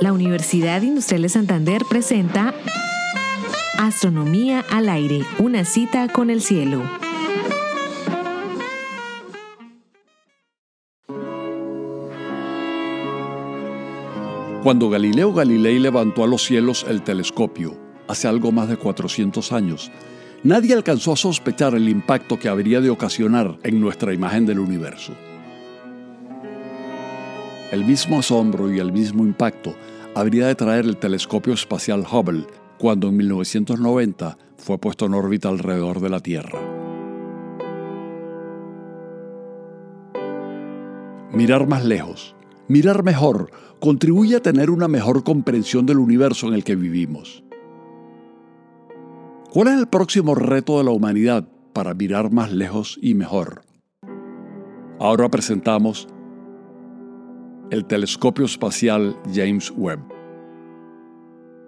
La Universidad Industrial de Santander presenta Astronomía al aire, una cita con el cielo. Cuando Galileo Galilei levantó a los cielos el telescopio, hace algo más de 400 años, nadie alcanzó a sospechar el impacto que habría de ocasionar en nuestra imagen del universo. El mismo asombro y el mismo impacto habría de traer el telescopio espacial Hubble cuando en 1990 fue puesto en órbita alrededor de la Tierra. Mirar más lejos, mirar mejor, contribuye a tener una mejor comprensión del universo en el que vivimos. ¿Cuál es el próximo reto de la humanidad para mirar más lejos y mejor? Ahora presentamos el telescopio espacial James Webb.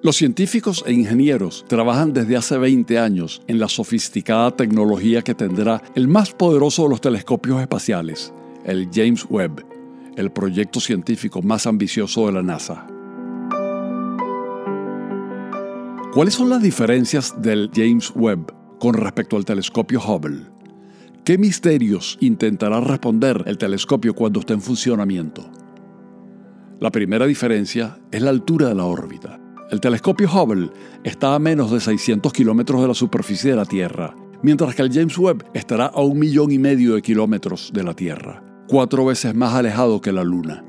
Los científicos e ingenieros trabajan desde hace 20 años en la sofisticada tecnología que tendrá el más poderoso de los telescopios espaciales, el James Webb, el proyecto científico más ambicioso de la NASA. ¿Cuáles son las diferencias del James Webb con respecto al telescopio Hubble? ¿Qué misterios intentará responder el telescopio cuando esté en funcionamiento? La primera diferencia es la altura de la órbita. El telescopio Hubble está a menos de 600 kilómetros de la superficie de la Tierra, mientras que el James Webb estará a un millón y medio de kilómetros de la Tierra, cuatro veces más alejado que la Luna.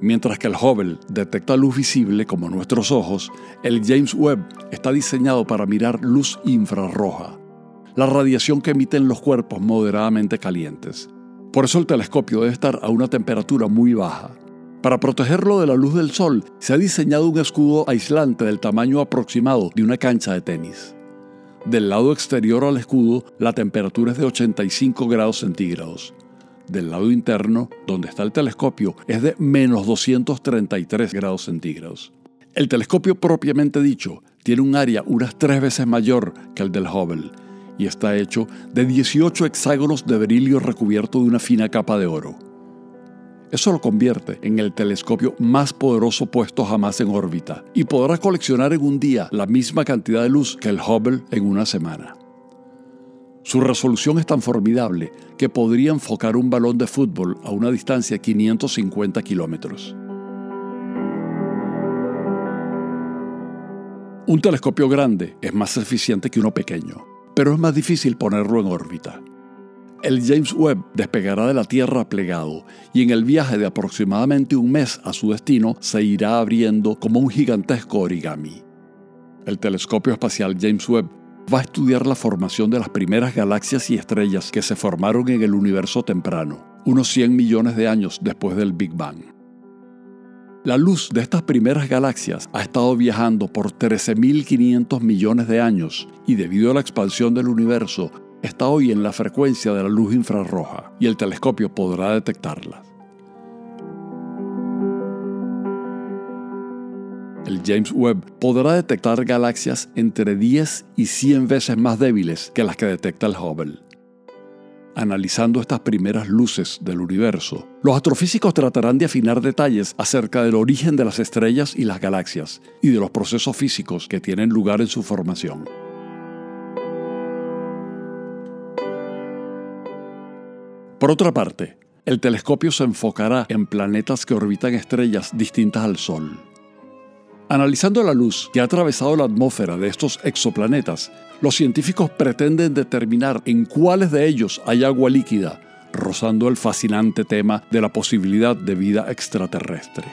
Mientras que el Hubble detecta luz visible como nuestros ojos, el James Webb está diseñado para mirar luz infrarroja, la radiación que emiten los cuerpos moderadamente calientes. Por eso el telescopio debe estar a una temperatura muy baja. Para protegerlo de la luz del sol, se ha diseñado un escudo aislante del tamaño aproximado de una cancha de tenis. Del lado exterior al escudo, la temperatura es de 85 grados centígrados. Del lado interno, donde está el telescopio, es de menos 233 grados centígrados. El telescopio propiamente dicho tiene un área unas tres veces mayor que el del Hubble y está hecho de 18 hexágonos de berilio recubierto de una fina capa de oro. Eso lo convierte en el telescopio más poderoso puesto jamás en órbita y podrá coleccionar en un día la misma cantidad de luz que el Hubble en una semana. Su resolución es tan formidable que podría enfocar un balón de fútbol a una distancia de 550 kilómetros. Un telescopio grande es más eficiente que uno pequeño pero es más difícil ponerlo en órbita. El James Webb despegará de la Tierra plegado y en el viaje de aproximadamente un mes a su destino se irá abriendo como un gigantesco origami. El telescopio espacial James Webb va a estudiar la formación de las primeras galaxias y estrellas que se formaron en el universo temprano, unos 100 millones de años después del Big Bang. La luz de estas primeras galaxias ha estado viajando por 13.500 millones de años y debido a la expansión del universo está hoy en la frecuencia de la luz infrarroja y el telescopio podrá detectarla. El James Webb podrá detectar galaxias entre 10 y 100 veces más débiles que las que detecta el Hubble analizando estas primeras luces del universo, los astrofísicos tratarán de afinar detalles acerca del origen de las estrellas y las galaxias y de los procesos físicos que tienen lugar en su formación. Por otra parte, el telescopio se enfocará en planetas que orbitan estrellas distintas al Sol. Analizando la luz que ha atravesado la atmósfera de estos exoplanetas, los científicos pretenden determinar en cuáles de ellos hay agua líquida, rozando el fascinante tema de la posibilidad de vida extraterrestre.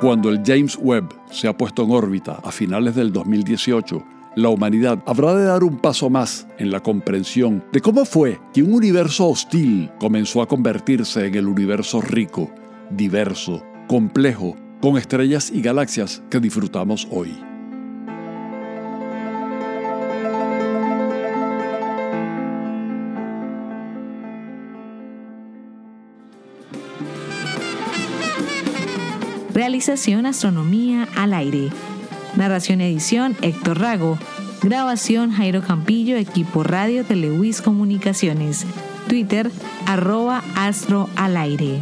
Cuando el James Webb se ha puesto en órbita a finales del 2018, la humanidad habrá de dar un paso más en la comprensión de cómo fue que un universo hostil comenzó a convertirse en el universo rico, diverso, complejo, con estrellas y galaxias que disfrutamos hoy. Realización Astronomía al aire Narración y edición Héctor Rago. Grabación Jairo Campillo, equipo Radio Televis Comunicaciones. Twitter arroba astro al aire.